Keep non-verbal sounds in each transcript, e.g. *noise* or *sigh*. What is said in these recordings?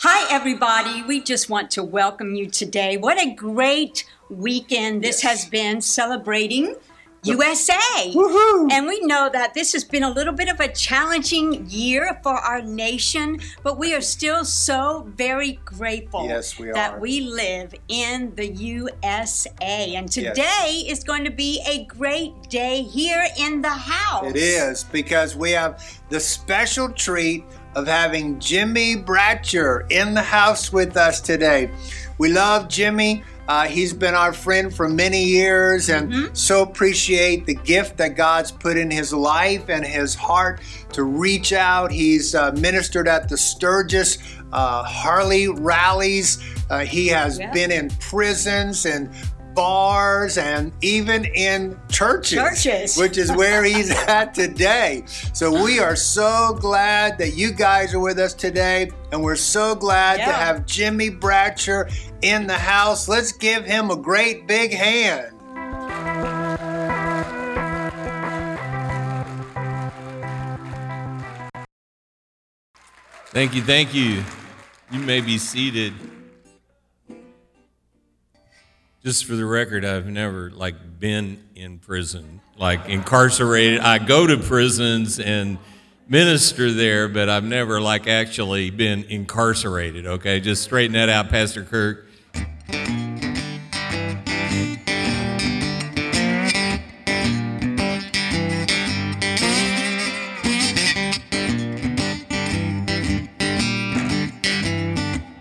Hi, everybody. We just want to welcome you today. What a great weekend this Yes. has been celebrating USA. Woohoo! And we know that this has been a little bit of a challenging year for our nation, but we are still so very grateful Yes, we that we live in the USA. And Yes. today is going to be a great day here in the house. It is because we have the special treat of having Jimmie Bratcher in the house with us today. We love Jimmie. Uh, he's been our friend for many years and so appreciate the gift that God's put in his life and his heart to reach out. He's uh, ministered at the Sturgis uh, Harley rallies. Uh, he has Yeah. been in prisons and bars and even in churches, Churches. *laughs* which is where he's at today. So we are so glad that you guys are with us today, and we're so glad to have Jimmie Bratcher in the house. Let's give him a great big hand. Thank you, thank you. You may be seated. Just for the record, I've never like been in prison, like incarcerated. I go to prisons and minister there, but I've never like actually been incarcerated. Okay, just straighten that out, Pastor Kirk.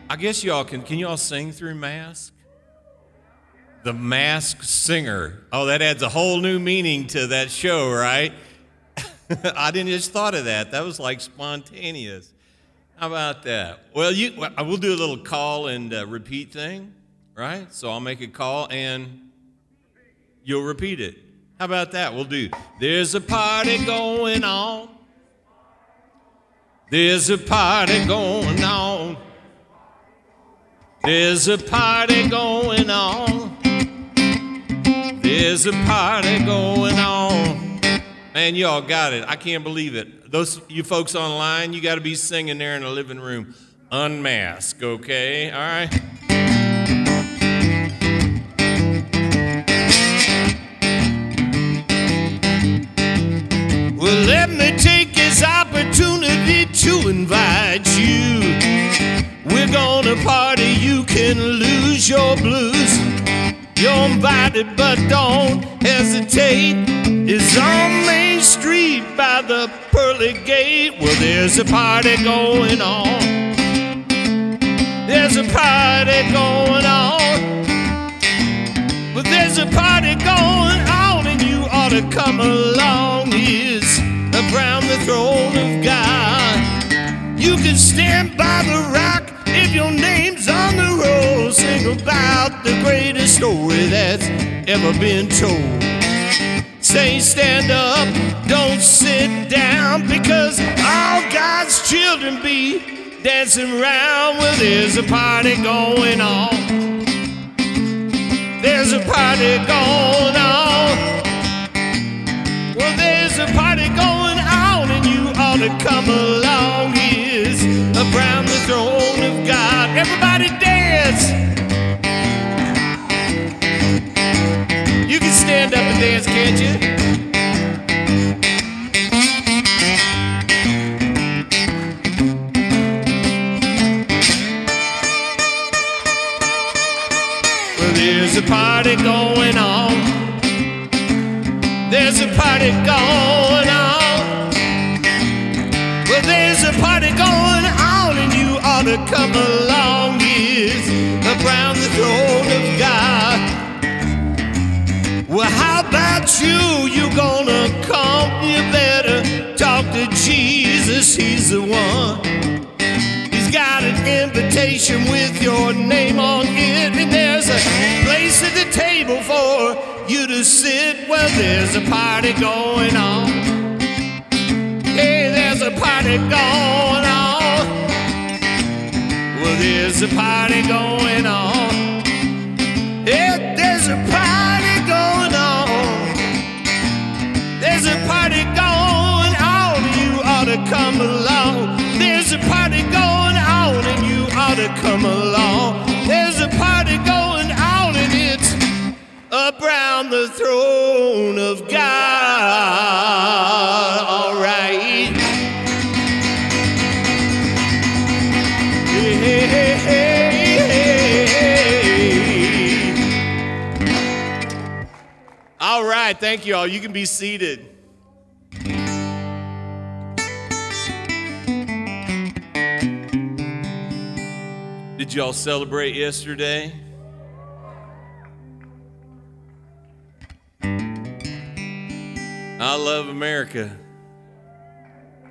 I guess y'all can. Can y'all sing through mask? The Mask Singer. Oh, that adds a whole new meaning to that show, right? *laughs* I didn't just thought of that. That was like spontaneous. How about that? Well, you, well, I will do a little call and uh, repeat thing, right? So I'll make a call and you'll repeat it. How about that? We'll do. There's a party going on. There's a party going on. There's a party going on. There's a party going on. Man, y'all got it. I can't believe it. Those you folks online, you got to be singing there in the living room. Unmask, okay? All right. Well, let me take this opportunity to invite you. We're gonna party, you can lose your blues. You're invited, but don't hesitate. It's on Main Street by the pearly gate. Well, there's a party going on. There's a party going on. Well, there's a party going on, and you ought to come along. Is around the throne of God. You can stand by the rock if your on the road Sing about the greatest story that's ever been told. Say, stand up, don't sit down, because all God's children be dancing around. Well, there's a party going on. There's a party going on. Well, there's a party going on, and you ought to come along. Is around the throne dance, can't you? Well, there's a party going on. There's a party going on. Well, there's a party going on, and you ought to come along. You? You gonna come? You better talk to Jesus. He's the one. He's got an invitation with your name on it, and there's a place at the table for you to sit. Well, there's a party going on. Hey, there's a party going on. Well, there's a party going on. Come along. There's a party going on, and you ought to come along. There's a party going on, and it's up round the throne of God. All right. Hey, hey, hey. All right, thank you all. You can be seated. Did y'all celebrate yesterday? I love America.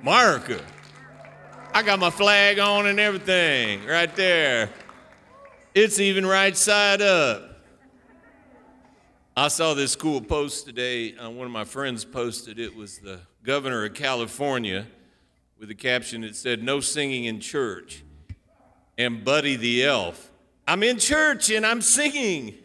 America. I got my flag on and everything right there. It's even right side up. I saw this cool post today. Uh, one of my friends posted it was the governor of California with a caption that said, No singing in church. And Buddy the elf, I'm in church and I'm singing.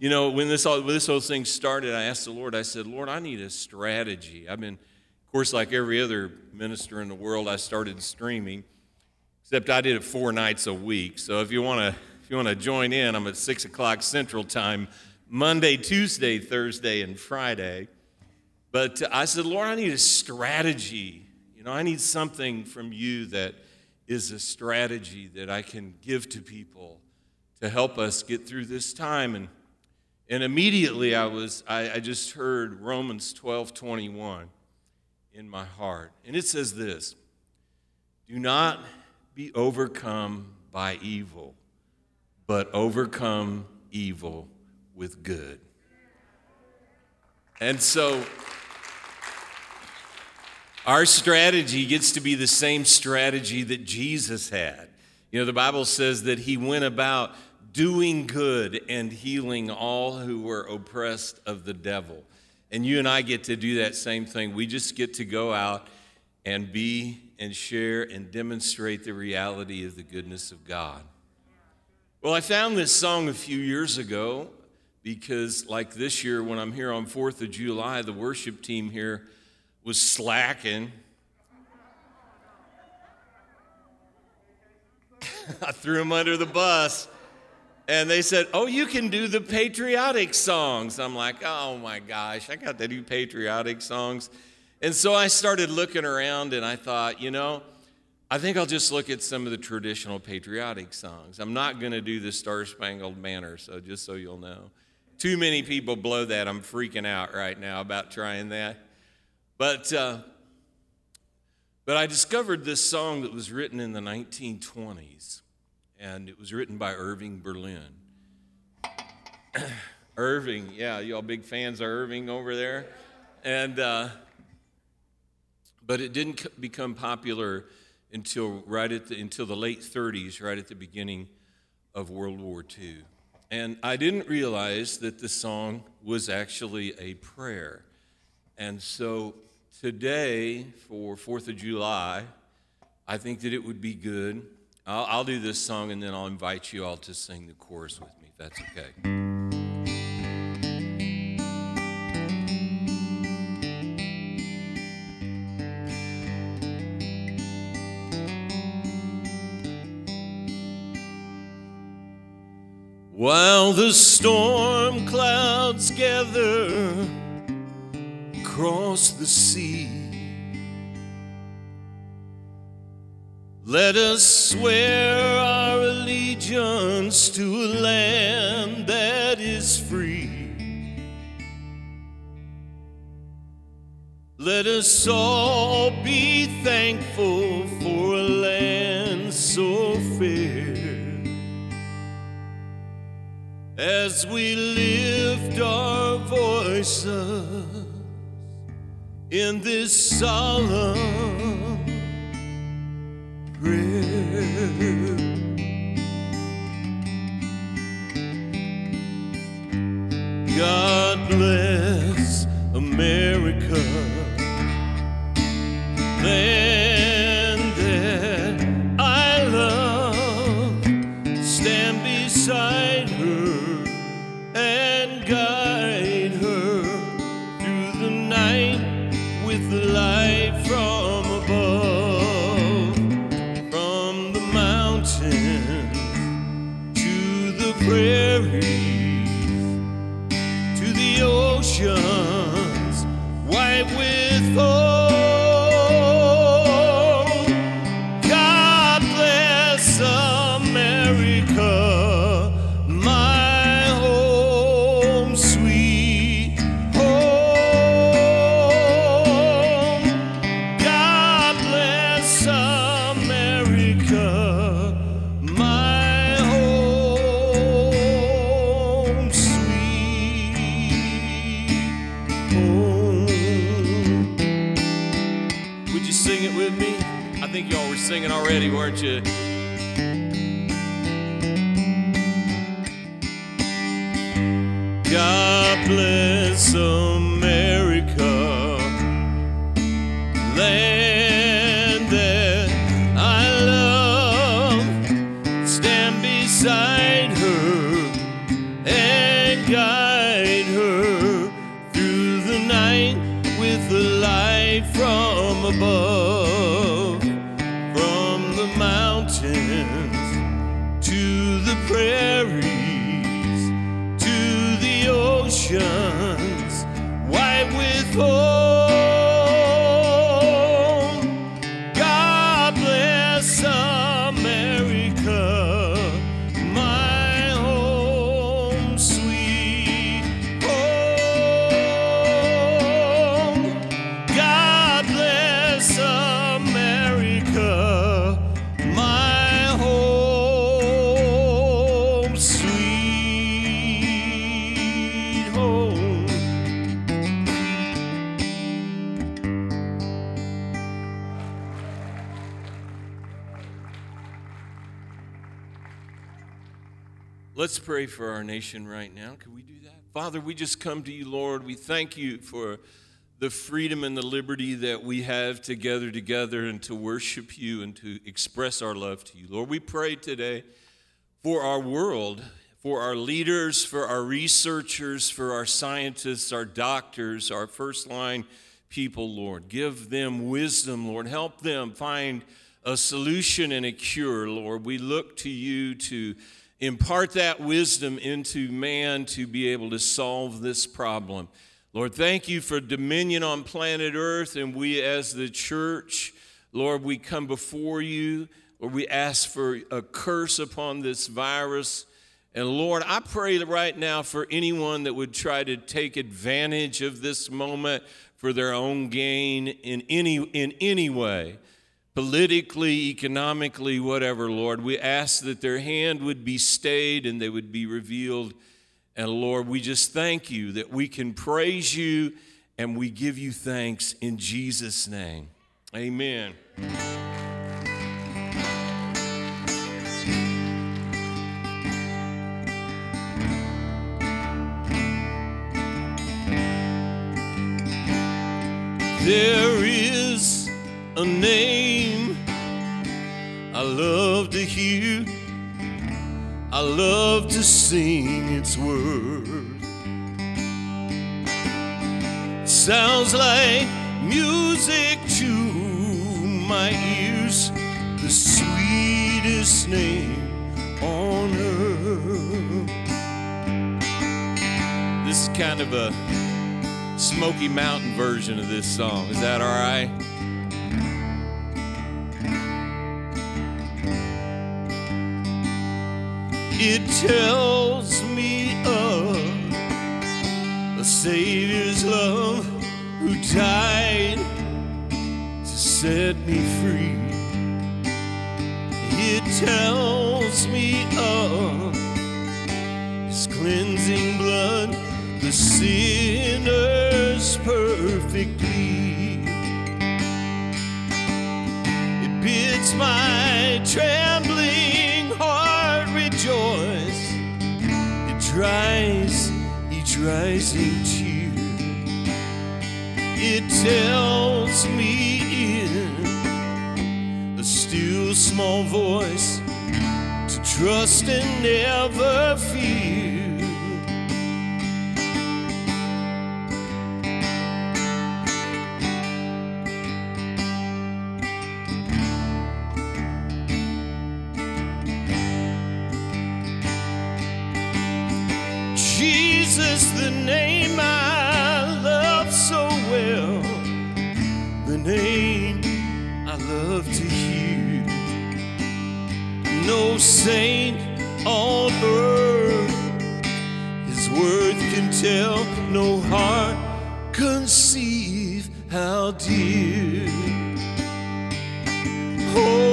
You know, when this, all, when this whole thing started, I asked the Lord, I said, Lord, I need a strategy. I've been, of course, like every other minister in the world, I started streaming, except I did it four nights a week. So if you want to if you want to join in, I'm at 6 o'clock Central Time, Monday, Tuesday, Thursday, and Friday. But I said, Lord, I need a strategy. You know, I need something from you that is a strategy that I can give to people to help us get through this time. And and immediately I was, I, I just heard Romans 12 21 in my heart. And it says this Do not be overcome by evil, but overcome evil with good. And so our strategy gets to be the same strategy that Jesus had. You know, the Bible says that he went about doing good and healing all who were oppressed of the devil. And you and I get to do that same thing. We just get to go out and be and share and demonstrate the reality of the goodness of God. Well, I found this song a few years ago because, like this year, when I'm here on 4th of July, the worship team here was slacking. *laughs* I threw him under the bus and they said, Oh, you can do the patriotic songs. I'm like, Oh my gosh, I got to do patriotic songs. And so I started looking around and I thought, you know, I think I'll just look at some of the traditional patriotic songs. I'm not going to do the Star Spangled Banner, so just so you'll know. Too many people blow that. I'm freaking out right now about trying that. But, uh, but I discovered this song that was written in the 1920s and it was written by Irving Berlin. *clears throat* Irving, yeah, y'all big fans of Irving over there, and uh, but it didn't become popular until right at the, until the late 30s, right at the beginning of World War II. And I didn't realize that the song was actually a prayer. And so today, for 4th of July, I think that it would be good I'll, I'll do this song and then I'll invite you all to sing the chorus with me, if that's okay. While the storm clouds gather across the sea Let us swear our allegiance to a land that is free. Let us all be thankful for a land so fair. As we lift our voices in this solemn prayer. God sing it with me? I think y'all were singing already, weren't you? God bless. Pray for our nation right now. Can we do that? Father, we just come to you, Lord. We thank you for the freedom and the liberty that we have to gather together and to worship you and to express our love to you. Lord, we pray today for our world, for our leaders, for our researchers, for our scientists, our doctors, our first line people, Lord. Give them wisdom, Lord. Help them find a solution and a cure, Lord. We look to you to impart that wisdom into man to be able to solve this problem. Lord, thank you for dominion on planet Earth, and we as the church, Lord, we come before you, Lord, we ask for a curse upon this virus. And Lord, I pray right now for anyone that would try to take advantage of this moment for their own gain in any, in any way politically, economically, whatever, Lord. We ask that their hand would be stayed and they would be revealed. And Lord, we just thank you that we can praise you and we give you thanks in Jesus' name. Amen. There is a name love to hear. I love to sing its word. Sounds like music to my ears, the sweetest name on earth. This is kind of a Smoky Mountain version of this song. Is that all right? It tells me of a Savior's love who died to set me free. It tells me of his cleansing blood, the sinner's perfect. It bids my trembling dries each rising tear. It tells me in a still small voice to trust and never fear. Saint on earth his worth can tell, no heart conceive how dear. Oh,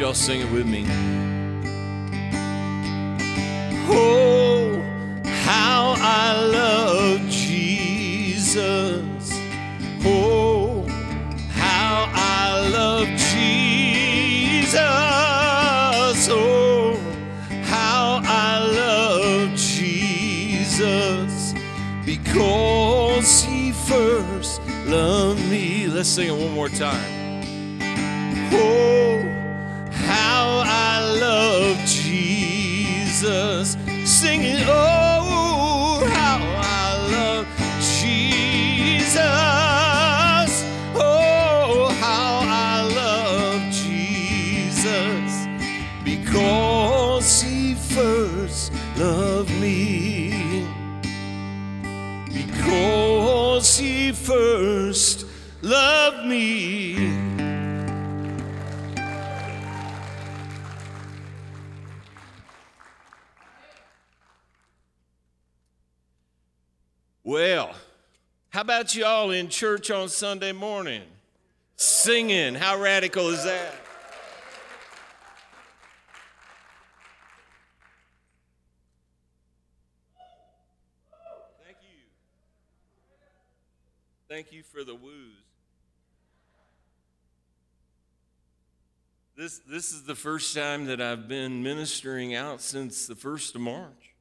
Y'all sing it with me? Oh, how I love Jesus. Oh, how I love Jesus. Oh, how I love Jesus because he first loved me. Let's sing it one more time. Me. Well, how about y'all in church on Sunday morning? Singing. How radical is that? Thank you. Thank you for the woos. This, this is the first time that I've been ministering out since the 1st of March.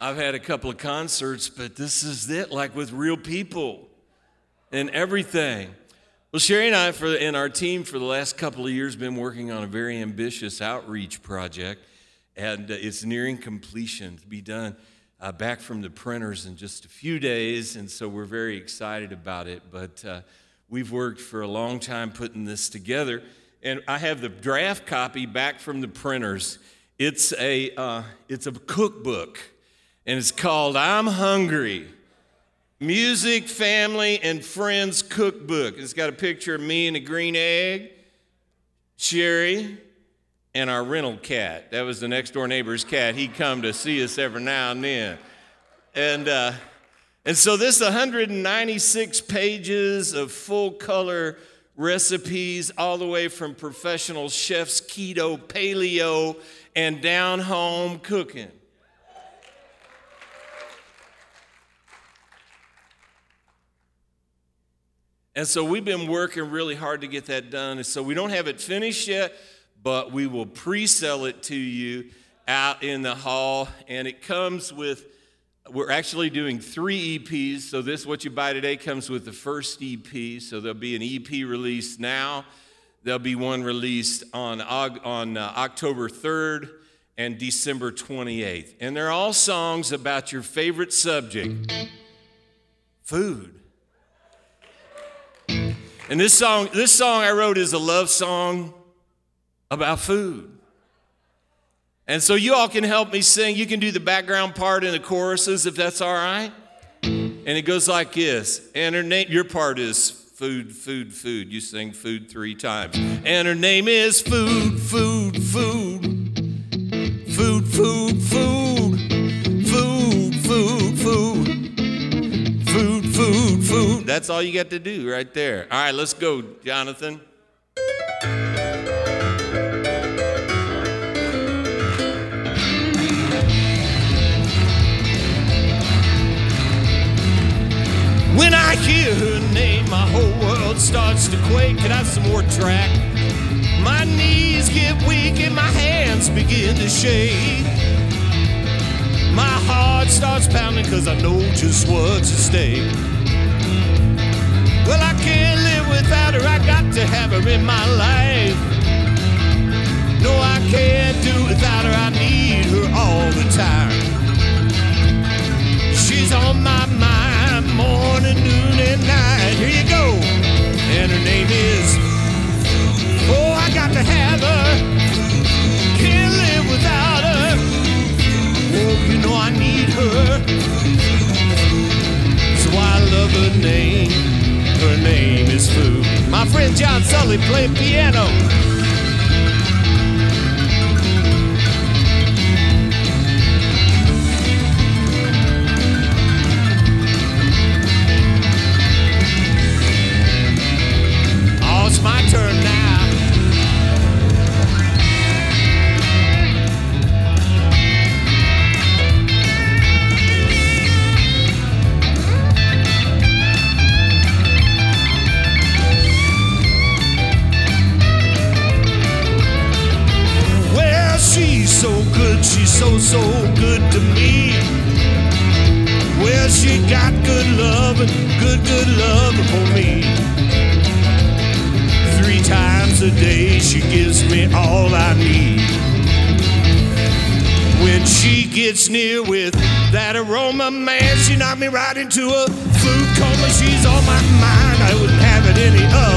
I've had a couple of concerts, but this is it, like with real people and everything. Well, Sherry and I, for and our team, for the last couple of years, been working on a very ambitious outreach project, and uh, it's nearing completion to be done uh, back from the printers in just a few days, and so we're very excited about it. But uh, we've worked for a long time putting this together, and I have the draft copy back from the printers. It's a uh, it's a cookbook and it's called I'm Hungry Music, Family, and Friends Cookbook. It's got a picture of me and a green egg, Sherry, and our rental cat. That was the next door neighbor's cat. He'd come to see us every now and then. And, uh, and so, this 196 pages of full color recipes, all the way from professional chefs, keto, paleo, and down home cooking. And so we've been working really hard to get that done. And so we don't have it finished yet, but we will pre sell it to you out in the hall. And it comes with, we're actually doing three EPs. So this, what you buy today, comes with the first EP. So there'll be an EP released now. There'll be one released on, on uh, October 3rd and December 28th. And they're all songs about your favorite subject food. And this song, this song I wrote is a love song about food. And so you all can help me sing. You can do the background part in the choruses if that's all right. And it goes like this. And her name, your part is food, food, food. You sing food three times. And her name is food, food, food. Food, food, food. Food, food, food. Food, food, food. That's all you got to do right there. All right, let's go, Jonathan. When I hear her name, my whole world starts to quake. Can I have some more track? My knees get weak and my hands begin to shake. My heart starts pounding because I know just what's at stake. Well, I can't live without her, I got to have her in my life. No, I can't do without her, I need her all the time. She's on my mind, morning, noon, and night. Here you go. And her name is, oh, I got to have her. Can't live without her. Oh, you know I need her. So I love her name. Her name is Food. My friend John Sully played piano. Gets near with that aroma, man, she knocked me right into a food coma. She's on my mind, I wouldn't have it any other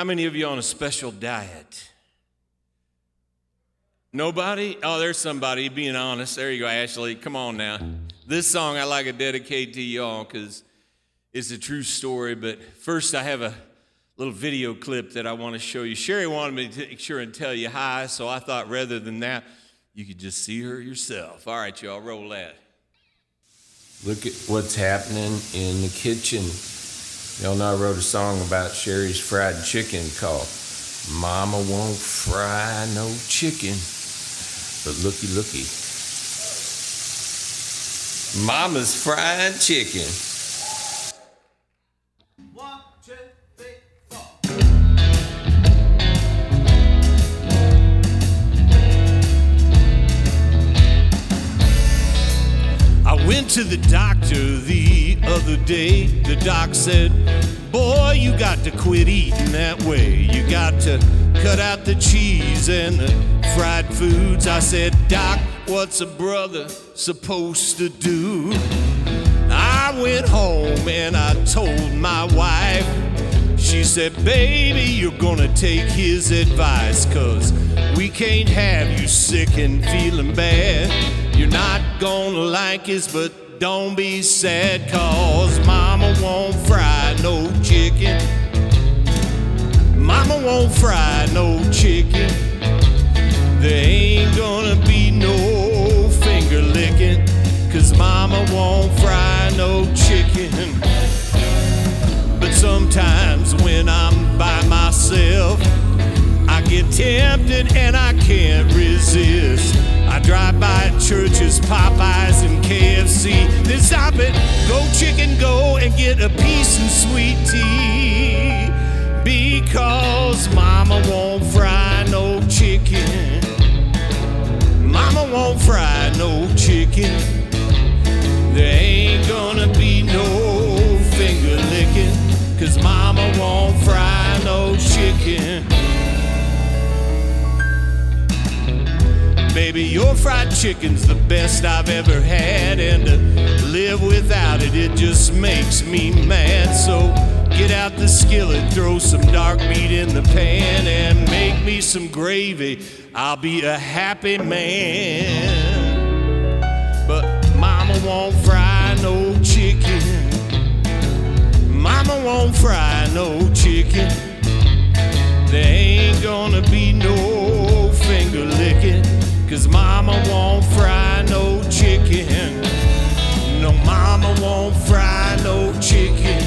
how many of you on a special diet? Nobody? Oh, there's somebody being honest. There you go, Ashley. Come on now. This song I like to dedicate to y'all because it's a true story. But first, I have a little video clip that I want to show you. Sherry wanted me to make sure and tell you hi, so I thought rather than that, you could just see her yourself. All right, y'all, roll that. Look at what's happening in the kitchen. Y'all know I wrote a song about Sherry's fried chicken called Mama Won't Fry No Chicken. But looky, looky. Mama's fried chicken. To the doctor the other day. The doc said, Boy, you got to quit eating that way. You got to cut out the cheese and the fried foods. I said, Doc, what's a brother supposed to do? I went home and I told my wife. She said, Baby, you're gonna take his advice, cause we can't have you sick and feeling bad. You're not gonna like us, but don't be sad, cause Mama won't fry no chicken. Mama won't fry no chicken. Get tempted and I can't resist. I drive by Church's, Popeyes, and KFC. Then stop it, go chicken, go and get a piece of sweet tea. Because Mama won't fry no chicken. Mama won't fry no chicken. There ain't gonna be no finger licking. Cause mama won't fry no chicken. Baby, your fried chicken's the best I've ever had, and to live without it, it just makes me mad. So get out the skillet, throw some dark meat in the pan, and make me some gravy. I'll be a happy man. But mama won't fry no chicken. Mama won't fry no chicken. There ain't gonna be no finger licking. Cause mama won't fry no chicken. No, mama won't fry no chicken.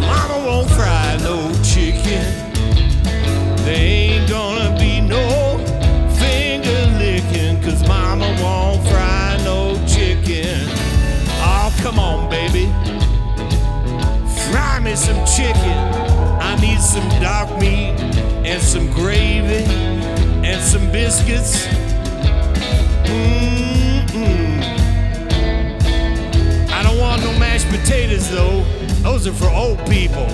Mama won't fry no chicken. There ain't gonna be no finger licking. Cause mama won't fry no chicken. Oh, come on, baby. Fry me some chicken. I need some dark meat and some gravy some biscuits. Mm-mm. I don't want no mashed potatoes though. Those are for old people.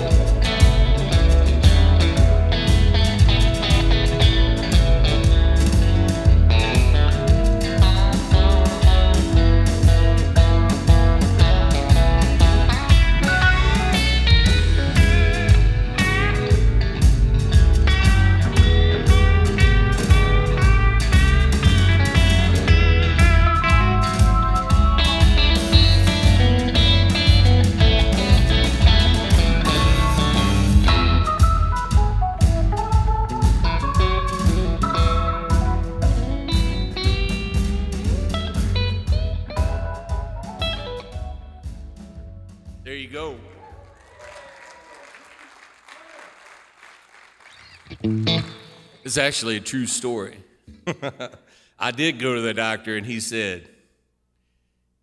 It's actually a true story. *laughs* I did go to the doctor and he said,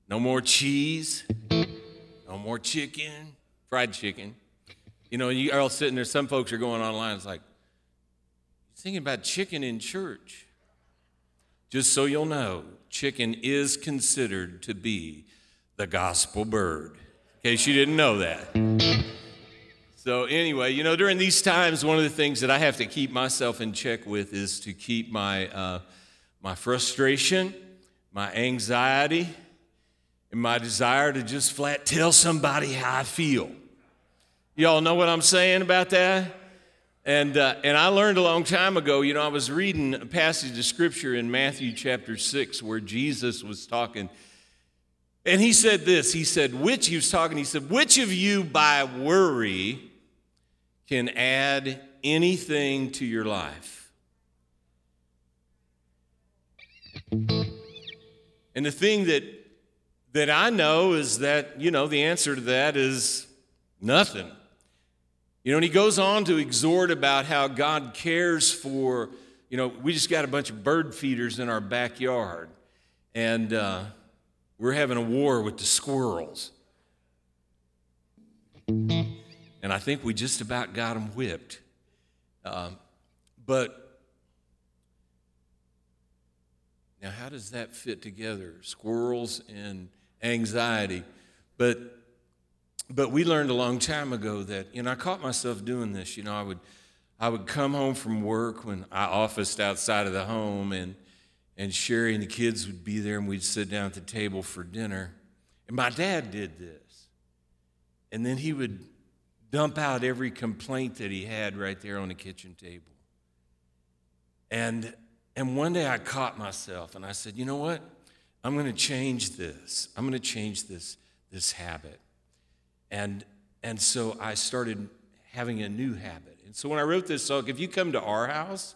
no more cheese, no more chicken, fried chicken. You know, you are all sitting there, some folks are going online, it's like, thinking about chicken in church. Just so you'll know, chicken is considered to be the gospel bird, in case you didn't know that. So, anyway, you know, during these times, one of the things that I have to keep myself in check with is to keep my, uh, my frustration, my anxiety, and my desire to just flat tell somebody how I feel. Y'all know what I'm saying about that? And, uh, and I learned a long time ago, you know, I was reading a passage of scripture in Matthew chapter 6 where Jesus was talking. And he said this He said, which, he was talking, he said, which of you by worry can add anything to your life? And the thing that, that I know is that, you know, the answer to that is nothing. You know, and he goes on to exhort about how God cares for, you know, we just got a bunch of bird feeders in our backyard, and uh, we're having a war with the squirrels. And I think we just about got them whipped. Um, but now, how does that fit together? Squirrels and anxiety. But but we learned a long time ago that, you know, I caught myself doing this. You know, I would, I would come home from work when I officed outside of the home, and, and Sherry and the kids would be there, and we'd sit down at the table for dinner. And my dad did this. And then he would dump out every complaint that he had right there on the kitchen table. And, and one day I caught myself and I said, you know what? I'm going to change this. I'm going to change this, this habit. And, and so I started having a new habit. And so when I wrote this song, if you come to our house,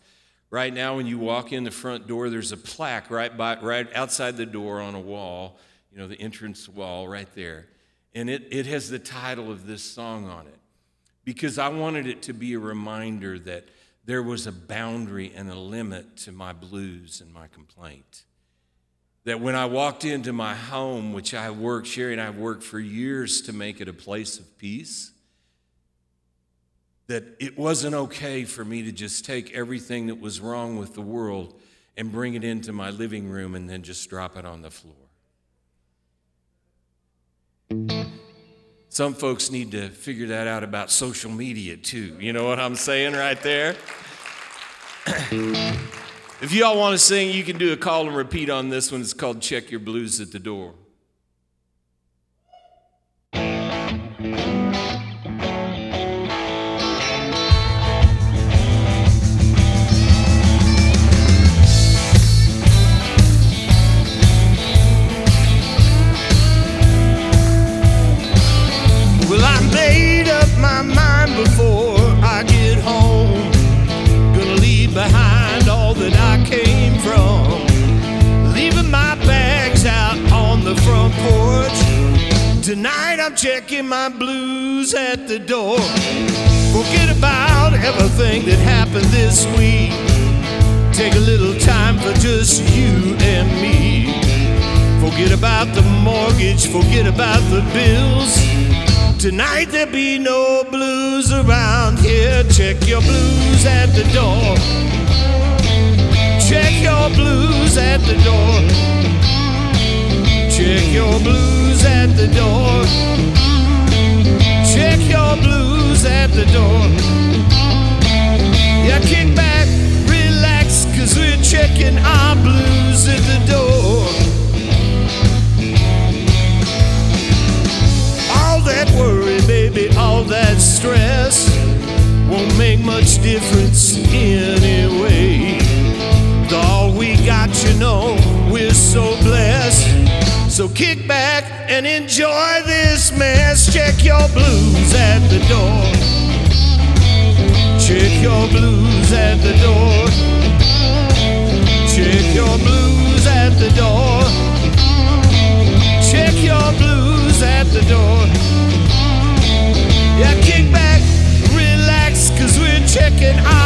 right now when you walk in the front door, there's a plaque right, by, right outside the door on a wall, you know, the entrance wall right there. And it, it has the title of this song on it because I wanted it to be a reminder that there was a boundary and a limit to my blues and my complaint that when I walked into my home, which I worked, Sherry and I worked for years to make it a place of peace, that it wasn't okay for me to just take everything that was wrong with the world and bring it into my living room and then just drop it on the floor. Some folks need to figure that out about social media too. You know what I'm saying right there? If y'all want to sing, you can do a call and repeat on this one. It's called Check Your Blues at the Door. That I came from. Leaving my bags out on the front porch. Tonight I'm checking my blues at the door. Forget about everything that happened this week. Take a little time for just you and me. Forget about the mortgage, forget about the bills. Tonight there'll be no blues around here. Check your blues at the door. Check your blues at the door. Check your blues at the door. Check your blues at the door. Yeah, kick back, relax, cause we're checking our blues at the door. All that worry, baby, all that stress won't make much difference anyway and all we got, you know, we're so blessed. So kick back and enjoy this mess. Check your blues at the door. Check your blues at the door. Check your blues at the door. Check your blues at the door. Yeah, kick back, relax, cause we're checking out.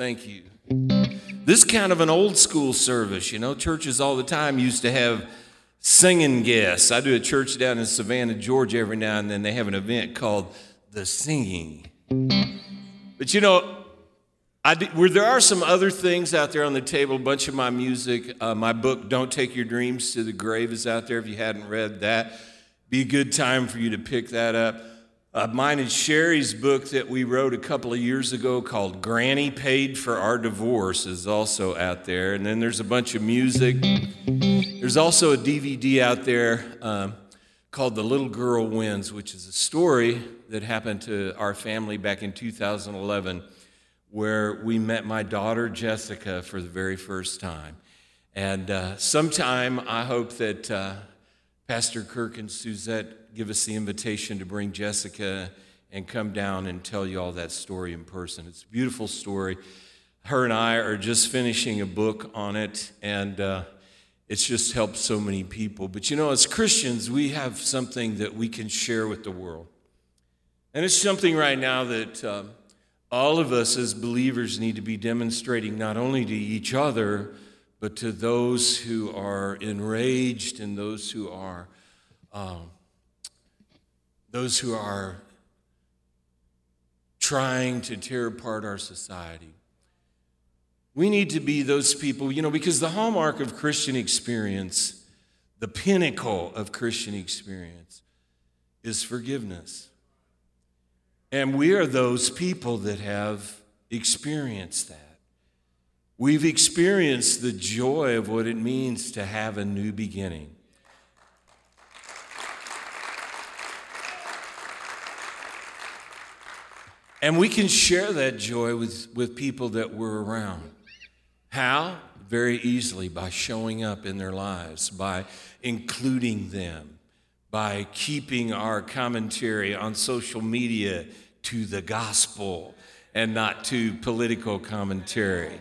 Thank you. This is kind of an old school service. You know, churches all the time used to have singing guests. I do a church down in Savannah, Georgia every now and then. They have an event called The Singing. But you know, I where there are some other things out there on the table, a bunch of my music. Uh, my book, Don't Take Your Dreams to the Grave, is out there. If you hadn't read that, be a good time for you to pick that up. Uh, mine and Sherry's book that we wrote a couple of years ago called Granny Paid for Our Divorce is also out there. And then there's a bunch of music. There's also a DVD out there um, called The Little Girl Wins, which is a story that happened to our family back in 2011 where we met my daughter Jessica for the very first time. And uh, sometime I hope that uh, Pastor Kirk and Suzette give us the invitation to bring Jessica and come down and tell you all that story in person. It's a beautiful story. Her and I are just finishing a book on it, and uh, it's just helped so many people. But you know, as Christians, we have something that we can share with the world. And it's something right now that um, all of us as believers need to be demonstrating not only to each other, but to those who are enraged and those who are um, those who are trying to tear apart our society. We need to be those people, you know, because the hallmark of Christian experience, the pinnacle of Christian experience, is forgiveness. And we are those people that have experienced that. We've experienced the joy of what it means to have a new beginning. And we can share that joy with, with people that we're around. How? Very easily by showing up in their lives, by including them, by keeping our commentary on social media to the gospel and not to political commentary.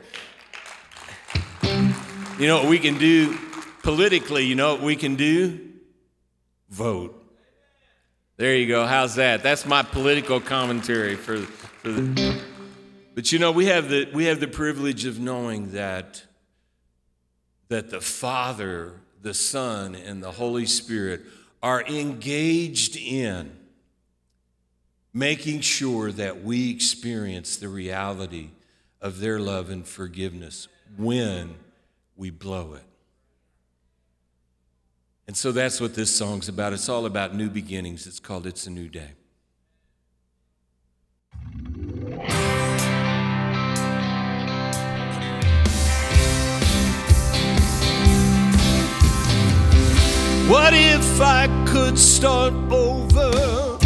You know what we can do politically? You know what we can do? Vote. There you go. How's that? That's my political commentary for, for the. But you know, we have the we have the privilege of knowing that that the Father, the Son, and the Holy Spirit are engaged in making sure that we experience the reality of their love and forgiveness when we blow it. And so that's what this song's about. It's all about new beginnings. It's called It's a New Day. What if I could start over?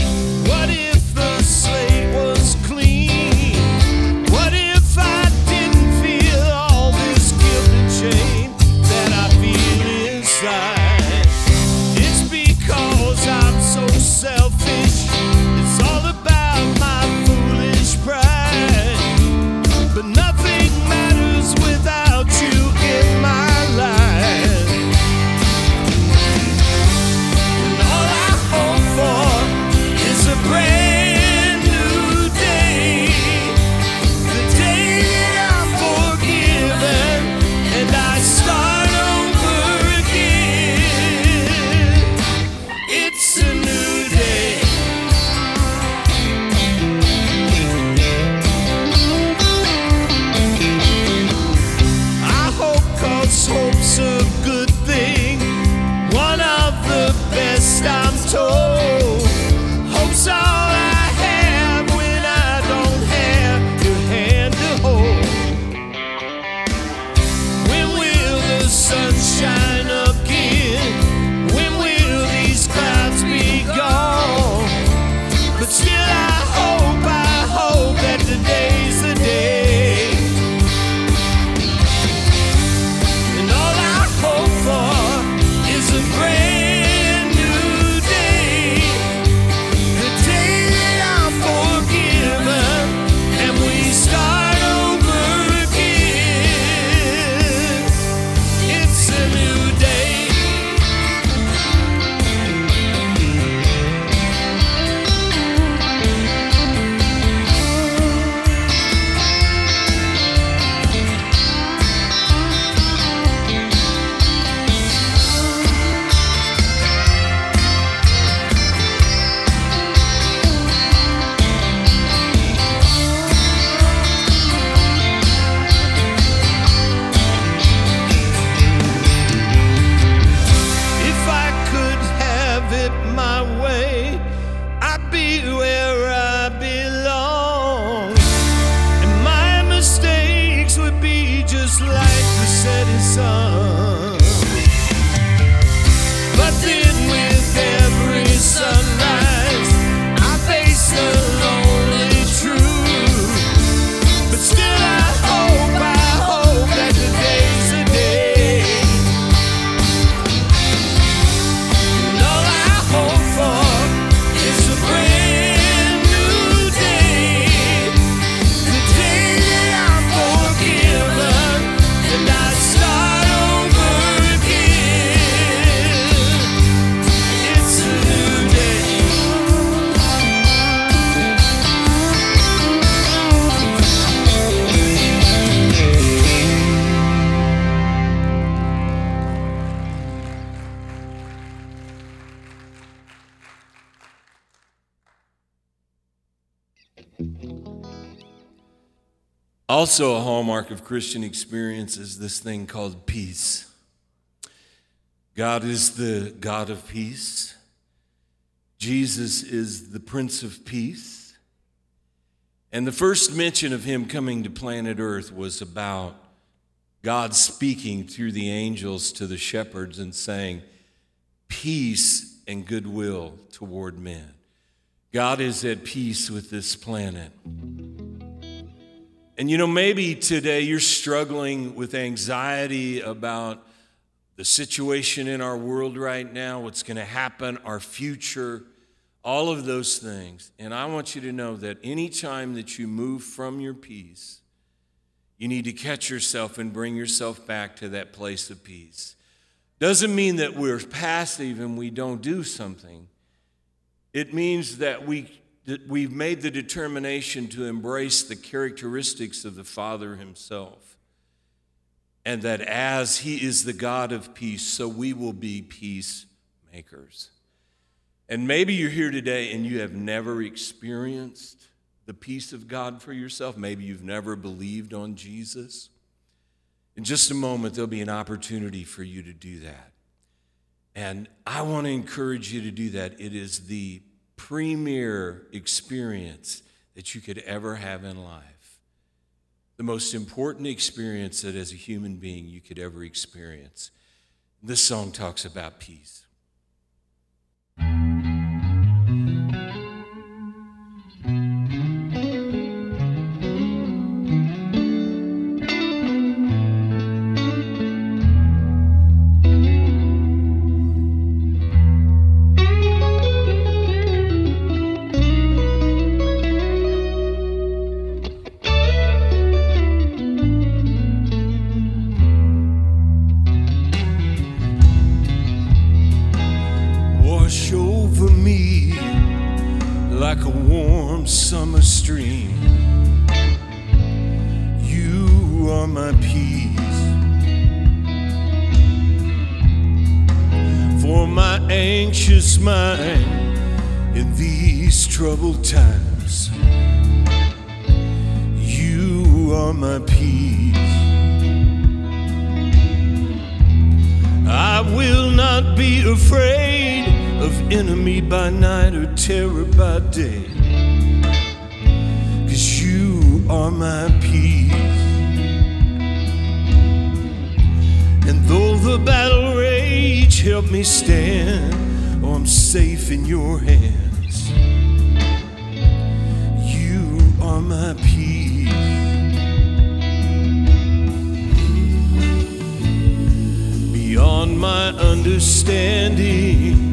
Also, a hallmark of Christian experience is this thing called peace. God is the God of peace. Jesus is the Prince of Peace. And the first mention of him coming to planet Earth was about God speaking through the angels to the shepherds and saying, Peace and goodwill toward men. God is at peace with this planet. And you know, maybe today you're struggling with anxiety about the situation in our world right now, what's going to happen, our future, all of those things. And I want you to know that anytime that you move from your peace, you need to catch yourself and bring yourself back to that place of peace. Doesn't mean that we're passive and we don't do something. It means that we we've made the determination to embrace the characteristics of the Father Himself. And that as He is the God of peace, so we will be peacemakers. And maybe you're here today and you have never experienced the peace of God for yourself. Maybe you've never believed on Jesus. In just a moment, there'll be an opportunity for you to do that. And I want to encourage you to do that. It is the premier experience that you could ever have in life. The most important experience that as a human being you could ever experience. This song talks about peace. anxious mind in these troubled times. You are my peace. I will not be afraid of enemy by night or terror by day. Cause you are my peace. reach, help me stand. Oh, I'm safe in your hands. You are my peace. Beyond my understanding.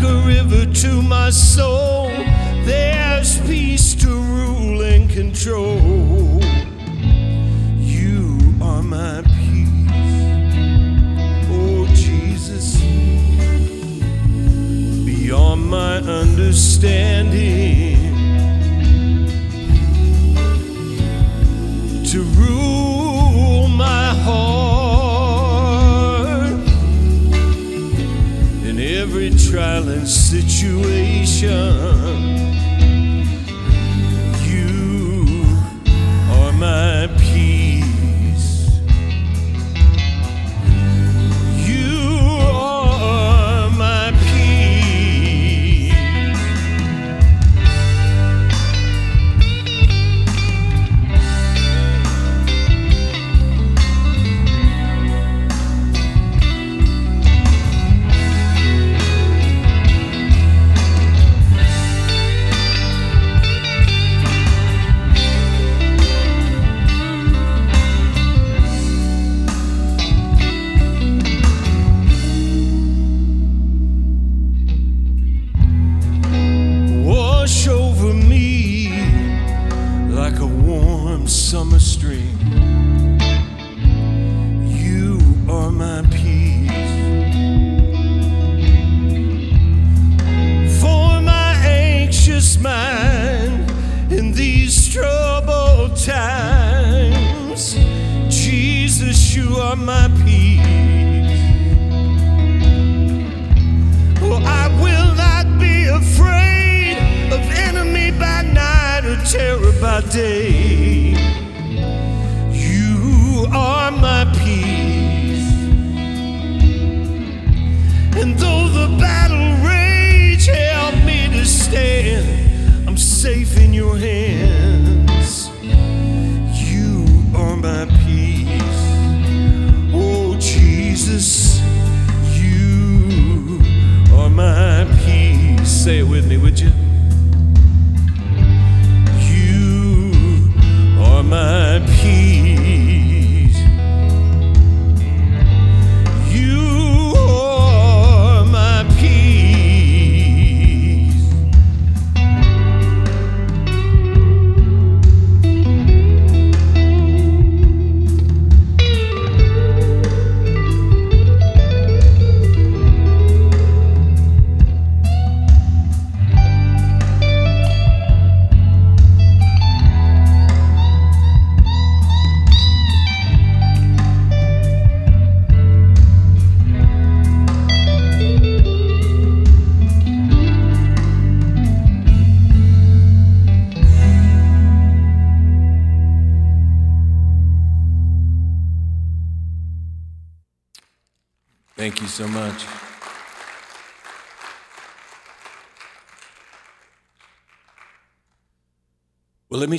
like a river to my soul, there's peace to rule and control. You are my peace. Oh, Jesus, beyond my understanding. every trial and situation. You are my peace.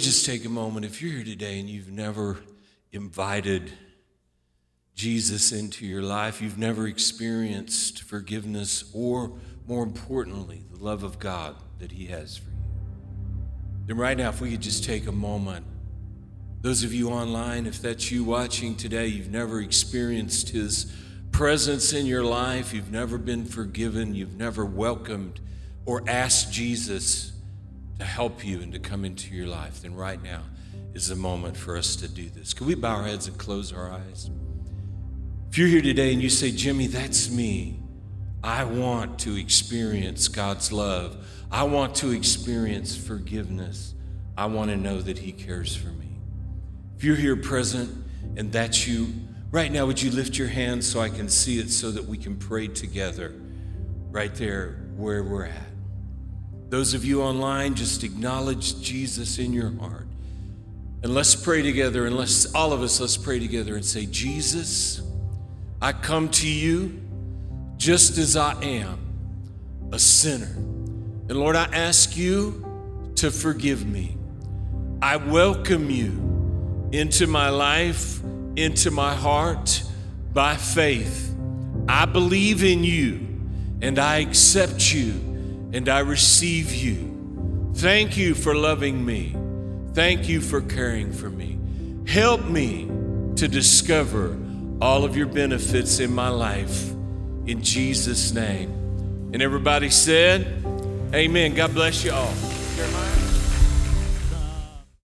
Just take a moment. If you're here today and you've never invited Jesus into your life, you've never experienced forgiveness or, more importantly, the love of God that He has for you, then right now, if we could just take a moment. Those of you online, if that's you watching today, you've never experienced His presence in your life, you've never been forgiven, you've never welcomed or asked Jesus to help you and to come into your life, then right now is the moment for us to do this. Can we bow our heads and close our eyes? If you're here today and you say, Jimmie, that's me. I want to experience God's love. I want to experience forgiveness. I want to know that He cares for me. If you're here present and that's you, right now, would you lift your hand so I can see it so that we can pray together right there where we're at? Those of you online, just acknowledge Jesus in your heart. And let's pray together, and let's all of us, let's pray together and say, Jesus, I come to you just as I am, a sinner. And Lord, I ask you to forgive me. I welcome you into my life, into my heart by faith. I believe in you and I accept you and I receive you. Thank you for loving me. Thank you for caring for me. Help me to discover all of your benefits in my life in Jesus' name. And everybody said, Amen. God bless you all.